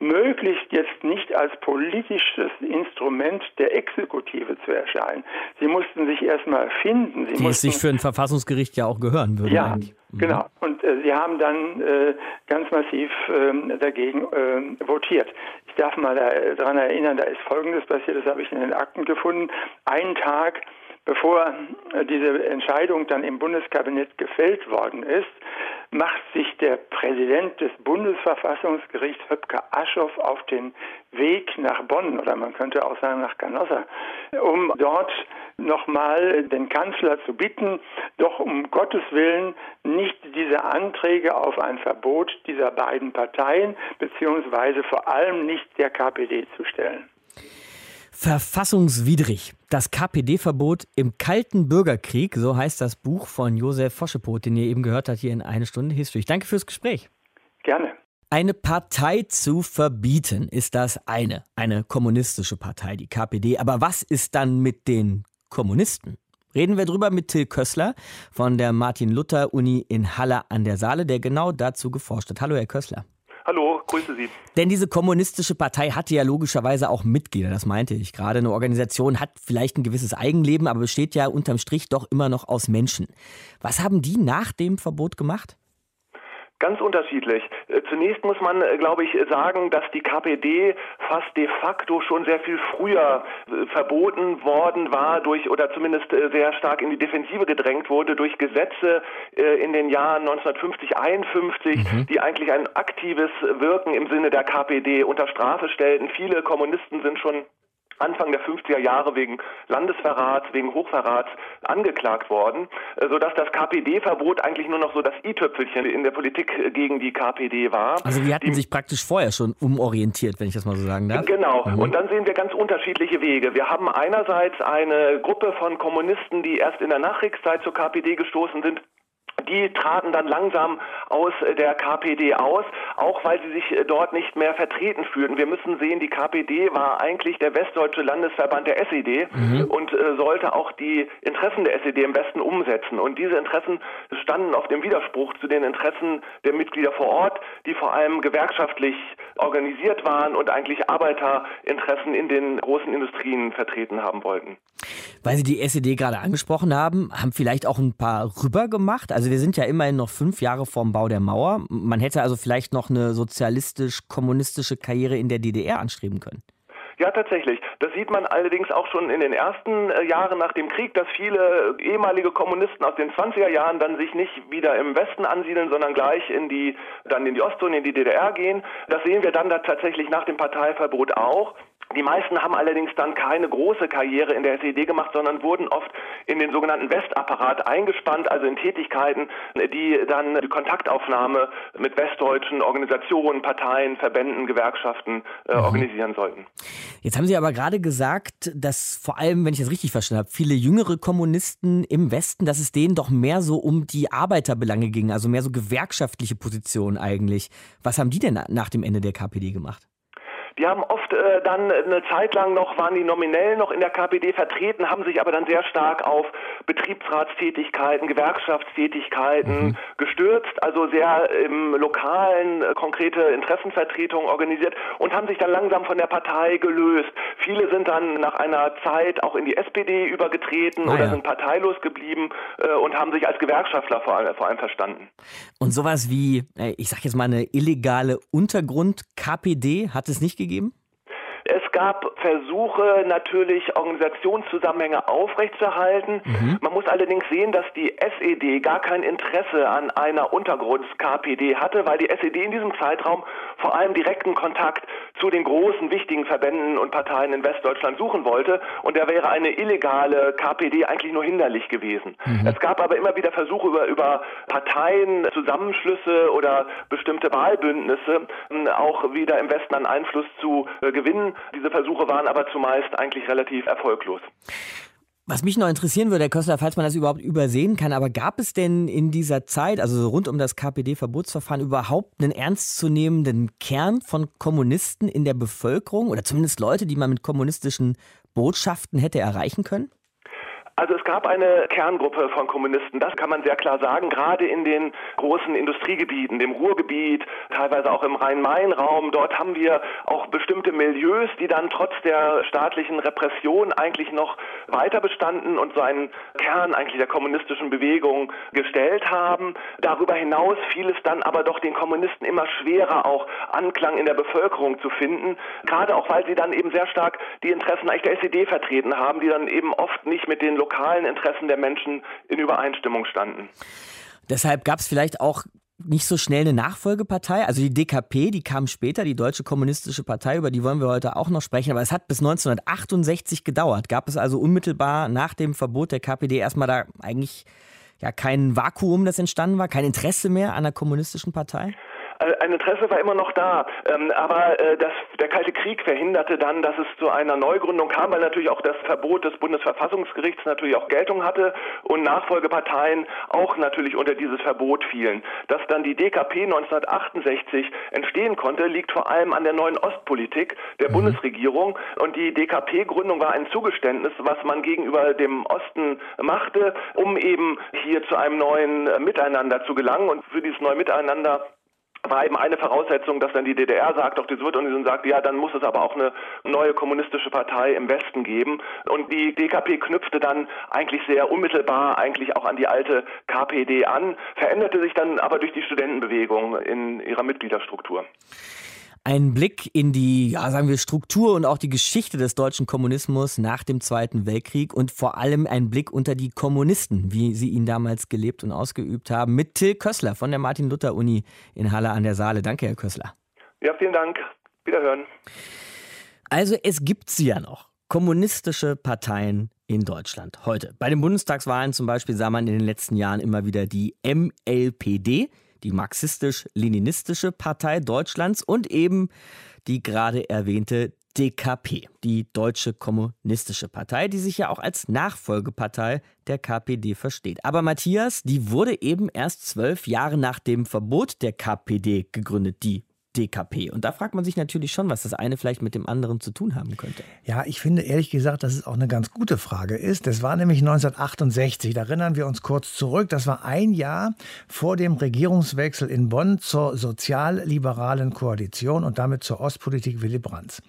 möglichst jetzt nicht als politisches Instrument der Exekutive zu erscheinen. Sie mussten sich erstmal finden. Sie Die es sich für ein Verfassungsgericht ja auch gehören würde. Ja, mhm. genau. Und äh, sie haben dann äh, ganz massiv äh, dagegen ähm, votiert. Ich darf mal daran erinnern, da ist Folgendes passiert, das habe ich in den Akten gefunden. Einen Tag bevor äh, diese Entscheidung dann im Bundeskabinett gefällt worden ist, macht sich der Präsident des Bundesverfassungsgerichts Höpke Aschoff auf den Weg nach Bonn oder man könnte auch sagen nach Canossa, um dort nochmal den Kanzler zu bitten, doch um Gottes Willen nicht diese Anträge auf ein Verbot dieser beiden Parteien beziehungsweise vor allem nicht der KPD zu stellen. Verfassungswidrig. Das KPD-Verbot im Kalten Bürgerkrieg, so heißt das Buch von Josef Foschepot, den ihr eben gehört habt hier in Eine Stunde History. Danke fürs Gespräch. Gerne. Eine Partei zu verbieten ist das eine, eine kommunistische Partei, die KPD. Aber was ist dann mit den Kommunisten? Reden wir drüber mit Till Kössler von der Martin-Luther-Uni in Halle an der Saale, der genau dazu geforscht hat. Hallo, Herr Kössler. Grüße Sie. Denn diese kommunistische Partei hatte ja logischerweise auch Mitglieder, das meinte ich. Gerade eine Organisation hat vielleicht ein gewisses Eigenleben, aber besteht ja unterm Strich doch immer noch aus Menschen. Was haben die nach dem Verbot gemacht? Ganz unterschiedlich. Äh, zunächst muss man, äh, glaube ich, sagen, dass die KPD fast de facto schon sehr viel früher äh, verboten worden war durch oder zumindest sehr stark in die Defensive gedrängt wurde durch Gesetze in den Jahren 1950, 51, mhm. die eigentlich ein aktives Wirken im Sinne der KPD unter Strafe stellten. Viele Kommunisten sind schon Anfang der 50er Jahre wegen Landesverrats, wegen Hochverrats angeklagt worden, äh, sodass das KPD-Verbot eigentlich nur noch so das i-Tüpfelchen in der Politik gegen die KPD war. Also die hatten die, sich praktisch vorher schon umorientiert, wenn ich das mal so sagen darf. Genau. Mhm. Und dann sehen wir ganz unterschiedliche Wege. Wir haben einerseits eine Gruppe von Kommunisten, die erst in der Nachkriegszeit zur KPD gestoßen sind, die traten dann langsam aus der KPD aus, auch weil sie sich dort nicht mehr vertreten fühlten. Wir müssen sehen, die KPD war eigentlich der westdeutsche Landesverband der SED mhm. und äh, sollte auch die Interessen der SED im Westen umsetzen. Und diese Interessen standen auf dem Widerspruch zu den Interessen der Mitglieder vor Ort, die vor allem gewerkschaftlich organisiert waren und eigentlich Arbeiterinteressen in den großen Industrien vertreten haben wollten. Weil Sie die SED gerade angesprochen haben, haben vielleicht auch ein paar rüber gemacht. Also wir sind ja immerhin noch fünf Jahre vorm Bau der Mauer. Man hätte also vielleicht noch eine sozialistisch-kommunistische Karriere in der DDR anstreben können. Ja, tatsächlich. Das sieht man allerdings auch schon in den ersten äh, Jahren nach dem Krieg, dass viele ehemalige Kommunisten aus den 20er Jahren dann sich nicht wieder im Westen ansiedeln, sondern gleich in die, dann in die Ostzone, in die DDR gehen. Das sehen wir dann da tatsächlich nach dem Parteiverbot auch. Die meisten haben allerdings dann keine große Karriere in der SED gemacht, sondern wurden oft in den sogenannten Westapparat eingespannt, also in Tätigkeiten, die dann die Kontaktaufnahme mit westdeutschen Organisationen, Parteien, Verbänden, Gewerkschaften äh, mhm. organisieren sollten. Jetzt haben Sie aber gerade gesagt, dass vor allem, wenn ich das richtig verstanden habe, viele jüngere Kommunisten im Westen, dass es denen doch mehr so um die Arbeiterbelange ging, also mehr so gewerkschaftliche Positionen eigentlich. Was haben die denn nach dem Ende der KPD gemacht? Die haben oft äh, dann eine Zeit lang noch, waren die nominell noch in der KPD vertreten, haben sich aber dann sehr stark auf Betriebsratstätigkeiten, Gewerkschaftstätigkeiten mhm. gestürzt, also sehr im lokalen äh, konkrete Interessenvertretung organisiert und haben sich dann langsam von der Partei gelöst. Viele sind dann nach einer Zeit auch in die SPD übergetreten ah, oder sind parteilos geblieben äh, und haben sich als Gewerkschaftler vor allem, vor allem verstanden. Und sowas wie, äh, ich sag jetzt mal eine illegale Untergrund-KPD hat es nicht gegeben? Gab Versuche, natürlich Organisationszusammenhänge aufrechtzuerhalten. Mhm. Man muss allerdings sehen, dass die SED gar kein Interesse an einer Untergrunds-KPD hatte, weil die SED in diesem Zeitraum vor allem direkten Kontakt zu den großen, wichtigen Verbänden und Parteien in Westdeutschland suchen wollte. Und da wäre eine illegale KPD eigentlich nur hinderlich gewesen. Mhm. Es gab aber immer wieder Versuche über, über Parteien, Zusammenschlüsse oder bestimmte Wahlbündnisse ähm, auch wieder im Westen an Einfluss zu äh, gewinnen. Diese Versuche waren aber zumeist eigentlich relativ erfolglos. Was mich noch interessieren würde, Herr Köstler, falls man das überhaupt übersehen kann, aber gab es denn in dieser Zeit, also rund um das KPD-Verbotsverfahren, überhaupt einen ernstzunehmenden Kern von Kommunisten in der Bevölkerung oder zumindest Leute, die man mit kommunistischen Botschaften hätte erreichen können? Also es gab eine Kerngruppe von Kommunisten, das kann man sehr klar sagen, gerade in den großen Industriegebieten, dem Ruhrgebiet, teilweise auch im Rhein-Main-Raum. Dort haben wir auch bestimmte Milieus, die dann trotz der staatlichen Repression eigentlich noch weiter bestanden und so einen Kern eigentlich der kommunistischen Bewegung gestellt haben. Darüber hinaus fiel es dann aber doch den Kommunisten immer schwerer, auch Anklang in der Bevölkerung zu finden, gerade auch weil sie dann eben sehr stark die Interessen eigentlich der SED vertreten haben, die dann eben oft nicht mit den lokalen Interessen der Menschen in Übereinstimmung standen. Deshalb gab es vielleicht auch nicht so schnell eine Nachfolgepartei. Also die DKP, die kam später, die Deutsche Kommunistische Partei, über die wollen wir heute auch noch sprechen. Aber es hat bis 1968 gedauert. Gab es also unmittelbar nach dem Verbot der KPD erstmal da eigentlich ja kein Vakuum, das entstanden war, kein Interesse mehr an der kommunistischen Partei? Äh, ein Interesse war immer noch da, ähm, aber äh, das, der Kalte Krieg verhinderte dann, dass es zu einer Neugründung kam, weil natürlich auch das Verbot des Bundesverfassungsgerichts natürlich auch Geltung hatte und Nachfolgeparteien auch natürlich unter dieses Verbot fielen. Dass dann die DKP 1968 entstehen konnte, liegt vor allem an der neuen Ostpolitik der mhm. Bundesregierung und die DKP-Gründung war ein Zugeständnis, was man gegenüber dem Osten machte, um eben hier zu einem neuen Miteinander zu gelangen und für dieses neue Miteinander war eben eine Voraussetzung, dass dann die DDR sagt, auch die Sowjetunion sagt, ja, dann muss es aber auch eine neue kommunistische Partei im Westen geben. Und die DKP knüpfte dann eigentlich sehr unmittelbar eigentlich auch an die alte KPD an, veränderte sich dann aber durch die Studentenbewegung in ihrer Mitgliederstruktur. Ein Blick in die, ja, sagen wir, Struktur und auch die Geschichte des deutschen Kommunismus nach dem Zweiten Weltkrieg und vor allem ein Blick unter die Kommunisten, wie sie ihn damals gelebt und ausgeübt haben, mit Till Kössler von der Martin-Luther-Uni in Halle an der Saale. Danke, Herr Kössler. Ja, vielen Dank. Wiederhören. Also es gibt sie ja noch. Kommunistische Parteien in Deutschland heute. Bei den Bundestagswahlen zum Beispiel sah man in den letzten Jahren immer wieder die MLPD, die marxistisch-leninistische Partei Deutschlands und eben die gerade erwähnte DKP, die Deutsche Kommunistische Partei, die sich ja auch als Nachfolgepartei der KPD versteht. Aber Matthias, die wurde eben erst zwölf Jahre nach dem Verbot der KPD gegründet, die DKP. Und da fragt man sich natürlich schon, was das eine vielleicht mit dem anderen zu tun haben könnte. Ja, ich finde ehrlich gesagt, dass es auch eine ganz gute Frage ist. Das war nämlich 1968, da erinnern wir uns kurz zurück. Das war ein Jahr vor dem Regierungswechsel in Bonn zur sozialliberalen Koalition und damit zur Ostpolitik Willy Brandts.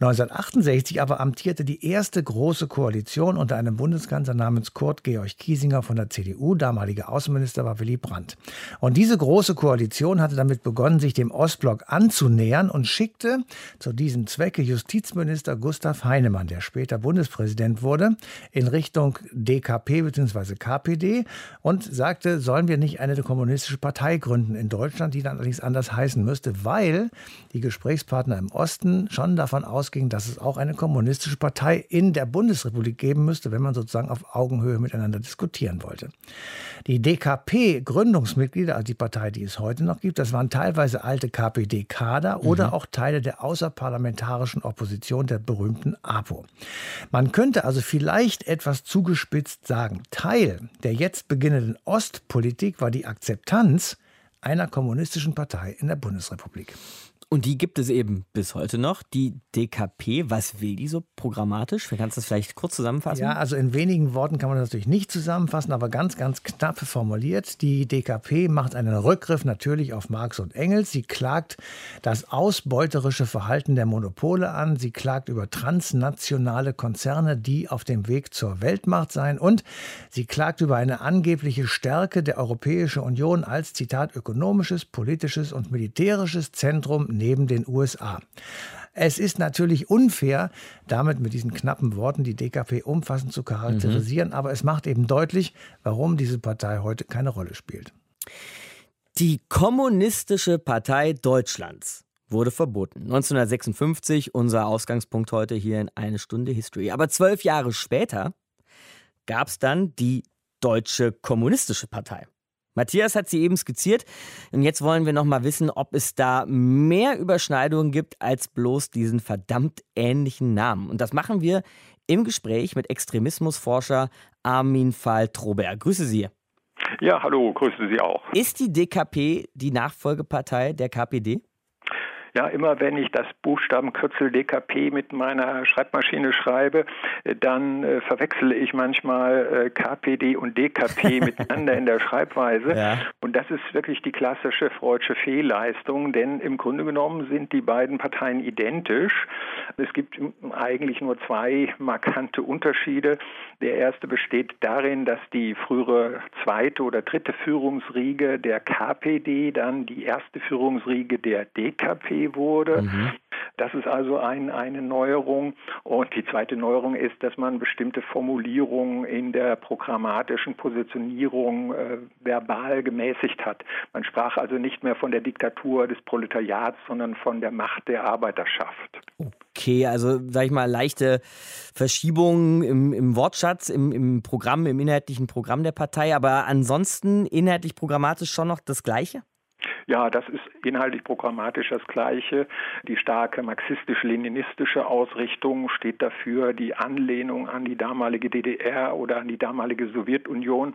1968 aber amtierte die erste große Koalition unter einem Bundeskanzler namens Kurt Georg Kiesinger von der CDU. Damaliger Außenminister war Willy Brandt. Und diese große Koalition hatte damit begonnen, sich dem Ostblock anzunähern und schickte zu diesem Zwecke Justizminister Gustav Heinemann, der später Bundespräsident wurde, in Richtung DKP bzw. KPD und sagte, sollen wir nicht eine kommunistische Partei gründen in Deutschland, die dann allerdings anders heißen müsste, weil die Gesprächspartner im Osten schon davon ausgingen, dass es auch eine kommunistische Partei in der Bundesrepublik geben müsste, wenn man sozusagen auf Augenhöhe miteinander diskutieren wollte. Die DKP-Gründungsmitglieder, also die Partei, die es heute noch gibt, das waren teilweise alte KPD Mhm. oder auch Teile der außerparlamentarischen Opposition der berühmten APO. Man könnte also vielleicht etwas zugespitzt sagen, Teil der jetzt beginnenden Ostpolitik war die Akzeptanz einer kommunistischen Partei in der Bundesrepublik. Und die gibt es eben bis heute noch. Die DKP, was will die so programmatisch? Kannst du das vielleicht kurz zusammenfassen? Ja, also in wenigen Worten kann man das natürlich nicht zusammenfassen, aber ganz, ganz knapp formuliert. Die DKP macht einen Rückgriff natürlich auf Marx und Engels. Sie klagt das ausbeuterische Verhalten der Monopole an. Sie klagt über transnationale Konzerne, die auf dem Weg zur Weltmacht seien. Und sie klagt über eine angebliche Stärke der Europäischen Union als, Zitat, ökonomisches, politisches und militärisches Zentrum neben den USA. Es ist natürlich unfair, damit mit diesen knappen Worten die DKP umfassend zu charakterisieren, mhm. aber es macht eben deutlich, warum diese Partei heute keine Rolle spielt. Die Kommunistische Partei Deutschlands wurde verboten. 1956, unser Ausgangspunkt heute hier in eine Stunde History. Aber zwölf Jahre später gab es dann die Deutsche Kommunistische Partei. Matthias hat sie eben skizziert und jetzt wollen wir noch mal wissen, ob es da mehr Überschneidungen gibt als bloß diesen verdammt ähnlichen Namen. Und das machen wir im Gespräch mit Extremismusforscher Armin Fall-Trober. Grüße Sie. Ja, hallo, grüße Sie auch. Ist die DKP die Nachfolgepartei der KPD? Ja, immer wenn ich das Buchstabenkürzel DKP mit meiner Schreibmaschine schreibe, äh, dann äh, verwechsele ich manchmal äh, KPD und DKP miteinander in der Schreibweise. Ja. Und das ist wirklich die klassische freudsche Fehlleistung, denn im Grunde genommen sind die beiden Parteien identisch. Es gibt eigentlich nur zwei markante Unterschiede. Der erste besteht darin, dass die frühere zweite oder dritte Führungsriege der KPD dann die erste Führungsriege der DKP wurde. Mhm. Das ist also ein, eine Neuerung. Und die zweite Neuerung ist, dass man bestimmte Formulierungen in der programmatischen Positionierung äh, verbal gemäßigt hat. Man sprach also nicht mehr von der Diktatur des Proletariats, sondern von der Macht der Arbeiterschaft. Okay, also sag ich mal, leichte Verschiebungen im, im Wortschatz, im, im Programm, im inhaltlichen Programm der Partei, aber ansonsten inhaltlich programmatisch schon noch das Gleiche? Ja, das ist inhaltlich programmatisch das Gleiche. Die starke marxistisch-leninistische Ausrichtung steht dafür. Die Anlehnung an die damalige DDR oder an die damalige Sowjetunion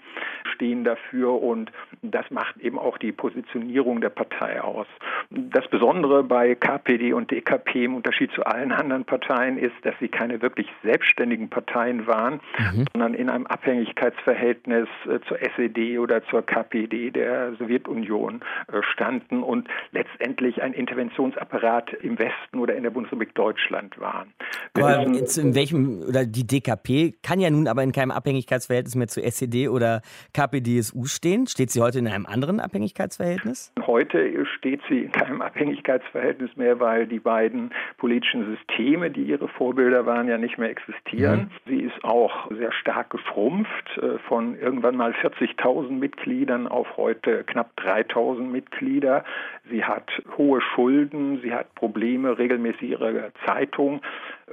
stehen dafür und das macht eben auch die Positionierung der Partei aus. Das Besondere bei KPD und DKP im Unterschied zu allen anderen Parteien ist, dass sie keine wirklich selbstständigen Parteien waren, mhm. sondern in einem Abhängigkeitsverhältnis äh, zur SED oder zur KPD der Sowjetunion äh, Demonstranten und letztendlich ein Interventionsapparat im Westen oder in der Bundesrepublik Deutschland waren. aber jetzt in welchem, oder die DKP kann ja nun aber in keinem Abhängigkeitsverhältnis mehr zu SED oder KPDSU stehen. Steht sie heute in einem anderen Abhängigkeitsverhältnis? Heute steht sie in keinem Abhängigkeitsverhältnis mehr, weil die beiden politischen Systeme, die ihre Vorbilder waren, ja nicht mehr existieren. Mhm. Sie ist auch sehr stark geschrumpft äh, von irgendwann mal 40.000 Mitgliedern auf heute knapp 3.000 Mitglieder. Sie hat hohe Schulden, sie hat Probleme, regelmäßig ihre Zeitung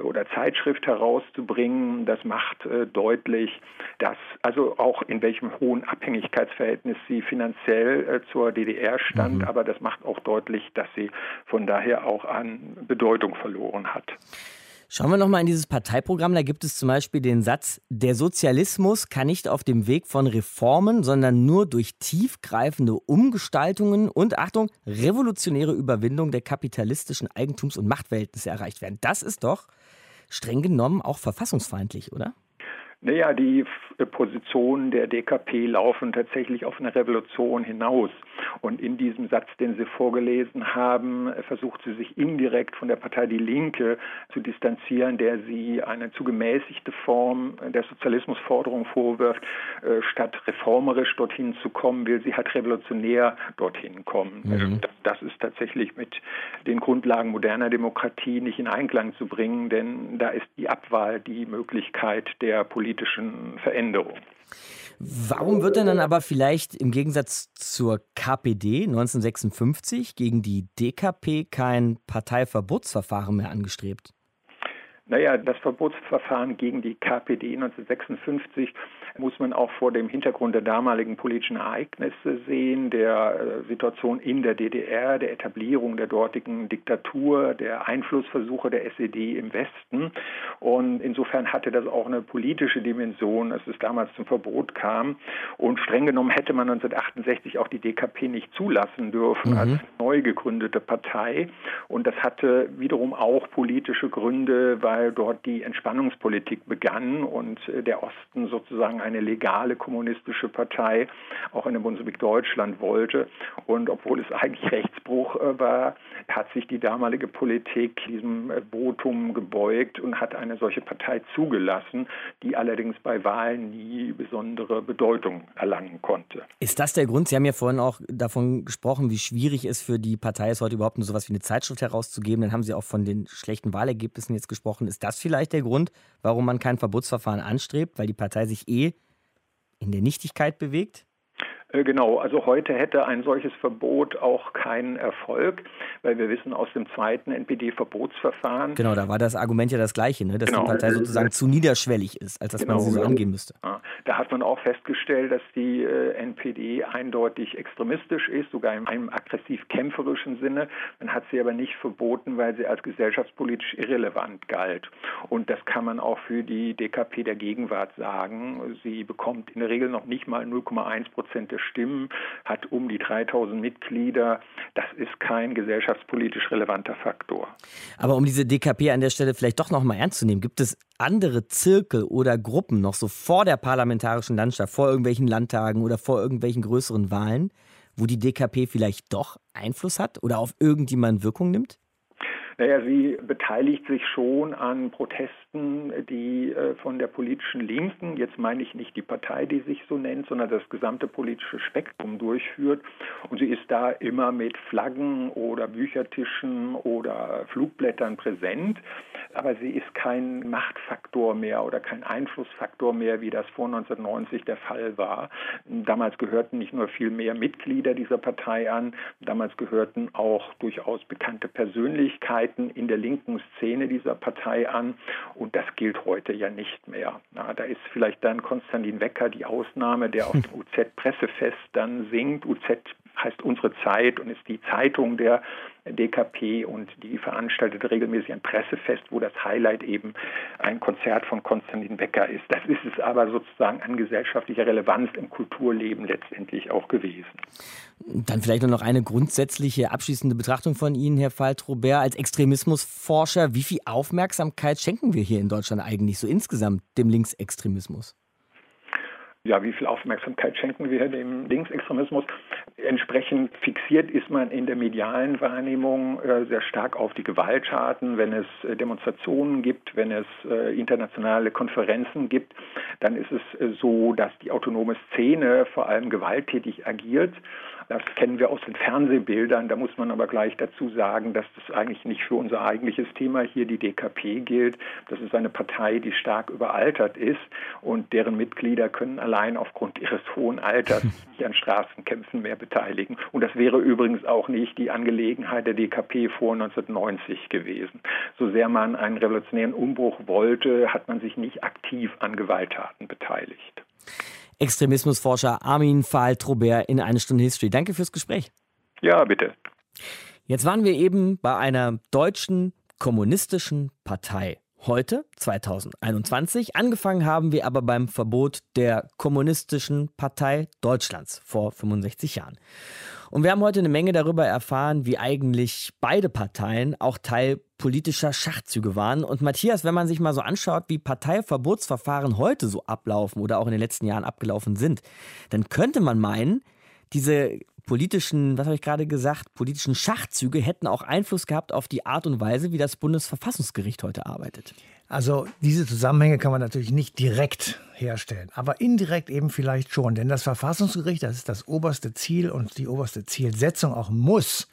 oder Zeitschrift herauszubringen. Das macht äh, deutlich, dass also auch in welchem hohen Abhängigkeitsverhältnis sie finanziell äh, zur DDR stand, mhm. aber das macht auch deutlich, dass sie von daher auch an Bedeutung verloren hat. Schauen wir nochmal in dieses Parteiprogramm. Da gibt es zum Beispiel den Satz, der Sozialismus kann nicht auf dem Weg von Reformen, sondern nur durch tiefgreifende Umgestaltungen und, Achtung, revolutionäre Überwindung der kapitalistischen Eigentums- und Machtverhältnisse erreicht werden. Das ist doch streng genommen auch verfassungsfeindlich, oder? Naja, die Positionen der DKP laufen tatsächlich auf eine Revolution hinaus. Und in diesem Satz, den Sie vorgelesen haben, versucht sie sich indirekt von der Partei Die Linke zu distanzieren, der sie eine zu gemäßigte Form der Sozialismusforderung vorwirft. Äh, statt reformerisch dorthin zu kommen, will sie halt revolutionär dorthin kommen. Mhm. Das, das ist tatsächlich mit den Grundlagen moderner Demokratie nicht in Einklang zu bringen, denn da ist die Abwahl die Möglichkeit der politischen Veränderung. Warum wird denn dann aber vielleicht im Gegensatz zur KPD 1956 gegen die DKP kein Parteiverbotsverfahren mehr angestrebt? Naja, das Verbotsverfahren gegen die KPD 1956 muss man auch vor dem Hintergrund der damaligen politischen Ereignisse sehen, der äh, Situation in der DDR, der Etablierung der dortigen Diktatur, der Einflussversuche der SED im Westen. Und insofern hatte das auch eine politische Dimension, als es damals zum Verbot kam. Und streng genommen hätte man 1968 auch die DKP nicht zulassen dürfen mhm. als neu gegründete Partei. Und das hatte wiederum auch politische Gründe, weil dort die Entspannungspolitik begann und äh, der Osten sozusagen eine legale kommunistische Partei auch in der Bundesrepublik Deutschland wollte. Und obwohl es eigentlich Rechtsbruch äh, war, hat sich die damalige Politik diesem äh, Votum gebeugt und hat eine solche Partei zugelassen, die allerdings bei Wahlen nie besondere Bedeutung erlangen konnte. Ist das der Grund? Sie haben ja vorhin auch davon gesprochen, wie schwierig es für die Partei ist, heute überhaupt nur so etwas wie eine Zeitschrift herauszugeben. Dann haben Sie auch von den schlechten Wahlergebnissen jetzt gesprochen. Ist das vielleicht der Grund, warum man kein Verbotsverfahren anstrebt, weil die Partei sich eh in der Nichtigkeit bewegt? Äh, genau, also heute hätte ein solches Verbot auch keinen Erfolg, weil wir wissen aus dem zweiten NPD-Verbotsverfahren. Genau, da war das Argument ja das gleiche, ne? dass genau. die Partei sozusagen zu niederschwellig ist, als dass genau, man sie so angehen müsste. Da hat man auch festgestellt, dass die äh, NPD eindeutig extremistisch ist, sogar in einem aggressiv-kämpferischen Sinne. Man hat sie aber nicht verboten, weil sie als gesellschaftspolitisch irrelevant galt. Und das kann man auch für die DKP der Gegenwart sagen. Sie bekommt in der Regel noch nicht mal 0,1 Prozent der Stimmen, hat um die 3000 Mitglieder. Das ist kein gesellschaftspolitisch relevanter Faktor. Aber um diese DKP an der Stelle vielleicht doch noch mal ernst zu nehmen, gibt es andere Zirkel oder Gruppen noch so vor der parlamentarischen Landschaft, vor irgendwelchen Landtagen oder vor irgendwelchen größeren Wahlen, wo die DKP vielleicht doch Einfluss hat oder auf irgendjemanden Wirkung nimmt? Naja, sie beteiligt sich schon an Protesten, die äh, von der politischen Linken, jetzt meine ich nicht die Partei, die sich so nennt, sondern das gesamte politische Spektrum durchführt. Und sie ist da immer mit Flaggen oder Büchertischen oder Flugblättern präsent. Aber sie ist kein Machtfaktor mehr oder kein Einflussfaktor mehr, wie das vor 1990 der Fall war. Damals gehörten nicht nur viel mehr Mitglieder dieser Partei an, damals gehörten auch durchaus bekannte Persönlichkeiten Seiten in der linken Szene dieser Partei an und das gilt heute ja nicht mehr. Na, da ist vielleicht dann Konstantin Wecker die Ausnahme, der auf dem UZ-Pressefest dann singt. UZ heißt unsere Zeit und ist die Zeitung der DKP und die veranstaltet regelmäßig ein Pressefest, wo das Highlight eben ein Konzert von Konstantin Becker ist. Das ist es aber sozusagen an gesellschaftlicher Relevanz im Kulturleben letztendlich auch gewesen. Dann vielleicht nur noch eine grundsätzliche abschließende Betrachtung von Ihnen, Herr Faltrobert, als Extremismusforscher. Wie viel Aufmerksamkeit schenken wir hier in Deutschland eigentlich so insgesamt dem Linksextremismus? Ja, wie viel Aufmerksamkeit schenken wir dem Linksextremismus? Entsprechend fixiert ist man in der medialen Wahrnehmung äh, sehr stark auf die Gewalttaten. Wenn es äh, Demonstrationen gibt, wenn es äh, internationale Konferenzen gibt, dann ist es so, dass die autonome Szene vor allem gewalttätig agiert. Das kennen wir aus den Fernsehbildern. Da muss man aber gleich dazu sagen, dass das eigentlich nicht für unser eigentliches Thema hier die DKP gilt. Das ist eine Partei, die stark überaltert ist und deren Mitglieder können allein aufgrund ihres hohen Alters sich an Straßenkämpfen mehr beteiligen. Und das wäre übrigens auch nicht die Angelegenheit der DKP vor 1990 gewesen. So sehr man einen revolutionären Umbruch wollte, hat man sich nicht aktiv an Gewalttaten beteiligt. Extremismusforscher Armin Fahl-Trobert in eine Stunde History. Danke fürs Gespräch. Ja, bitte. Jetzt waren wir eben bei einer deutschen kommunistischen Partei. Heute, 2021, angefangen haben wir aber beim Verbot der Kommunistischen Partei Deutschlands vor 65 Jahren. Und wir haben heute eine Menge darüber erfahren, wie eigentlich beide Parteien auch Teil politischer Schachzüge waren. Und Matthias, wenn man sich mal so anschaut, wie Parteiverbotsverfahren heute so ablaufen oder auch in den letzten Jahren abgelaufen sind, dann könnte man meinen, diese politischen, was habe ich gerade gesagt, politischen Schachzüge hätten auch Einfluss gehabt auf die Art und Weise, wie das Bundesverfassungsgericht heute arbeitet. Also diese Zusammenhänge kann man natürlich nicht direkt herstellen, aber indirekt eben vielleicht schon. Denn das Verfassungsgericht, das ist das oberste Ziel und die oberste Zielsetzung auch muss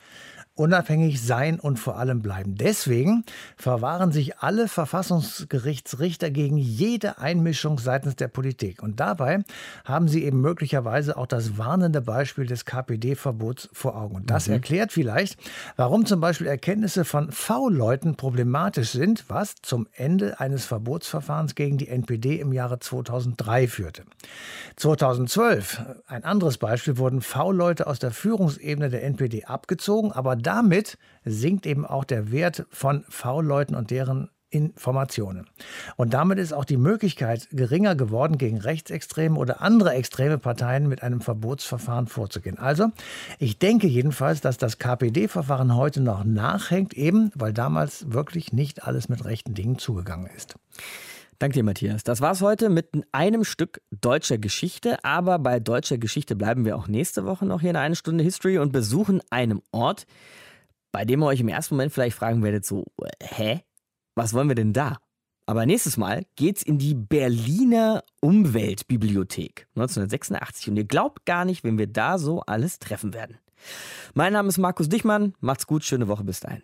unabhängig sein und vor allem bleiben. Deswegen verwahren sich alle Verfassungsgerichtsrichter gegen jede Einmischung seitens der Politik. Und dabei haben sie eben möglicherweise auch das warnende Beispiel des KPD-Verbots vor Augen. Und das mhm. erklärt vielleicht, warum zum Beispiel Erkenntnisse von V-Leuten problematisch sind, was zum Ende eines Verbotsverfahrens gegen die NPD im Jahre 2003 führte. 2012, ein anderes Beispiel, wurden V-Leute aus der Führungsebene der NPD abgezogen, aber damit sinkt eben auch der Wert von V-Leuten und deren Informationen. Und damit ist auch die Möglichkeit geringer geworden, gegen Rechtsextreme oder andere extreme Parteien mit einem Verbotsverfahren vorzugehen. Also, ich denke jedenfalls, dass das KPD-Verfahren heute noch nachhängt, eben weil damals wirklich nicht alles mit rechten Dingen zugegangen ist. Danke dir, Matthias. Das war's heute mit einem Stück deutscher Geschichte. Aber bei deutscher Geschichte bleiben wir auch nächste Woche noch hier in einer Stunde History und besuchen einen Ort, bei dem ihr euch im ersten Moment vielleicht fragen werdet: so, hä? Was wollen wir denn da? Aber nächstes Mal geht's in die Berliner Umweltbibliothek 1986. Und ihr glaubt gar nicht, wenn wir da so alles treffen werden. Mein Name ist Markus Dichmann. Macht's gut, schöne Woche bis dahin.